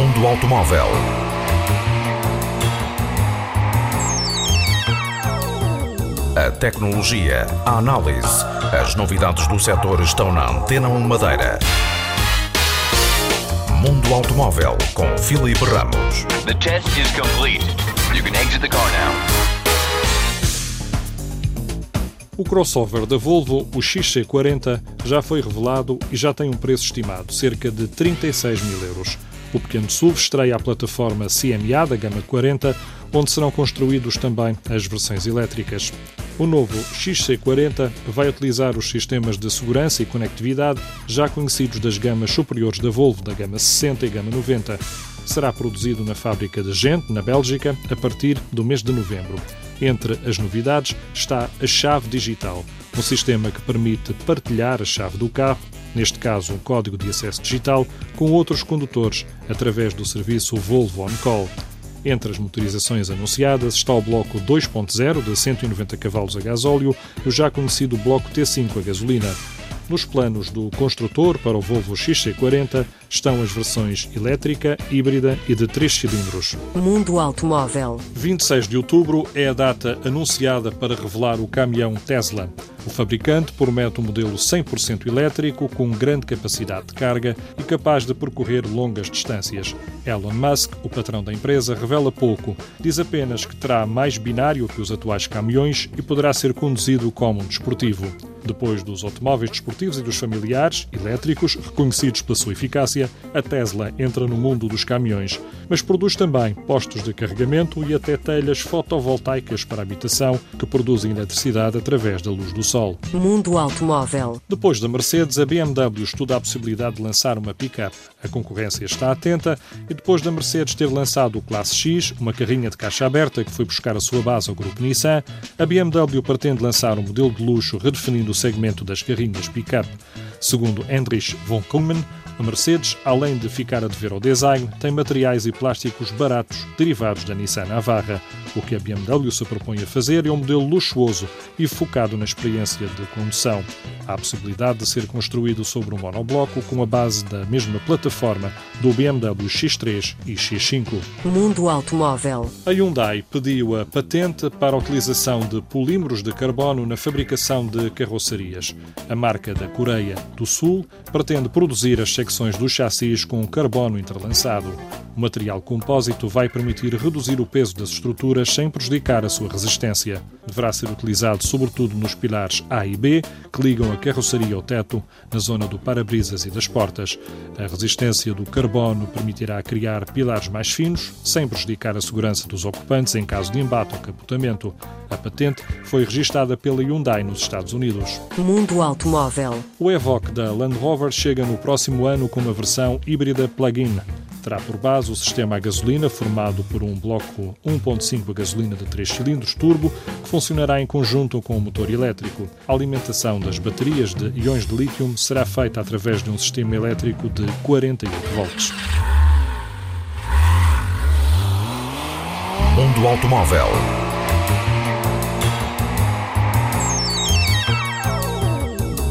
automóvel. A tecnologia, a análise, as novidades do setor estão na Antena 1 Madeira. Mundo Automóvel com Filipe Ramos. The test is complete. You can exit the car now. O crossover da Volvo, o XC40, já foi revelado e já tem um preço estimado, cerca de 36 mil euros. O pequeno SUV estreia a plataforma CMA da gama 40, onde serão construídos também as versões elétricas. O novo XC40 vai utilizar os sistemas de segurança e conectividade já conhecidos das gamas superiores da Volvo, da gama 60 e gama 90. Será produzido na fábrica de Gent, na Bélgica, a partir do mês de novembro. Entre as novidades está a chave digital, um sistema que permite partilhar a chave do carro, neste caso um código de acesso digital, com outros condutores através do serviço Volvo On Call. Entre as motorizações anunciadas está o bloco 2.0 de 190 cavalos a gasóleo e o já conhecido bloco T5 a gasolina. Nos planos do construtor para o Volvo XC40 estão as versões elétrica, híbrida e de 3 cilindros. Mundo Automóvel. 26 de outubro é a data anunciada para revelar o caminhão Tesla. O fabricante promete um modelo 100% elétrico com grande capacidade de carga e capaz de percorrer longas distâncias. Elon Musk, o patrão da empresa, revela pouco. Diz apenas que terá mais binário que os atuais caminhões e poderá ser conduzido como um desportivo. Depois dos automóveis desportivos e dos familiares, elétricos, reconhecidos pela sua eficácia, a Tesla entra no mundo dos caminhões, mas produz também postos de carregamento e até telhas fotovoltaicas para habitação que produzem eletricidade através da luz do sol. Mundo Automóvel. Depois da Mercedes, a BMW estuda a possibilidade de lançar uma pick-up. A concorrência está atenta e depois da Mercedes ter lançado o Classe X, uma carrinha de caixa aberta que foi buscar a sua base ao grupo Nissan, a BMW pretende lançar um modelo de luxo redefinindo o segmento das carrinhas pick-up. Segundo Heinrich von Kuhlmann, a Mercedes, além de ficar a dever ao design, tem materiais e plásticos baratos derivados da Nissan Navarra. O que a BMW se propõe a fazer é um modelo luxuoso e focado na experiência de condução. Há a possibilidade de ser construído sobre um monobloco com a base da mesma plataforma do BMW X3 e X5. Mundo Automóvel. A Hyundai pediu a patente para a utilização de polímeros de carbono na fabricação de carrocerias. A marca da Coreia do Sul pretende produzir as secções dos chassis com carbono interlançado. O material compósito vai permitir reduzir o peso das estruturas sem prejudicar a sua resistência. Deverá ser utilizado sobretudo nos pilares A e B, que ligam a carroceria ao teto, na zona do para-brisas e das portas. A resistência do carbono permitirá criar pilares mais finos, sem prejudicar a segurança dos ocupantes em caso de embate ou capotamento. A patente foi registada pela Hyundai nos Estados Unidos. Mundo Automóvel. O Evoque da Land Rover chega no próximo ano com uma versão híbrida plug-in. Terá por base o sistema a gasolina, formado por um bloco 1.5 a gasolina de 3 cilindros turbo, que funcionará em conjunto com o motor elétrico. A alimentação das baterias de íons de lítio será feita através de um sistema elétrico de 48 volts. Mundo Automóvel.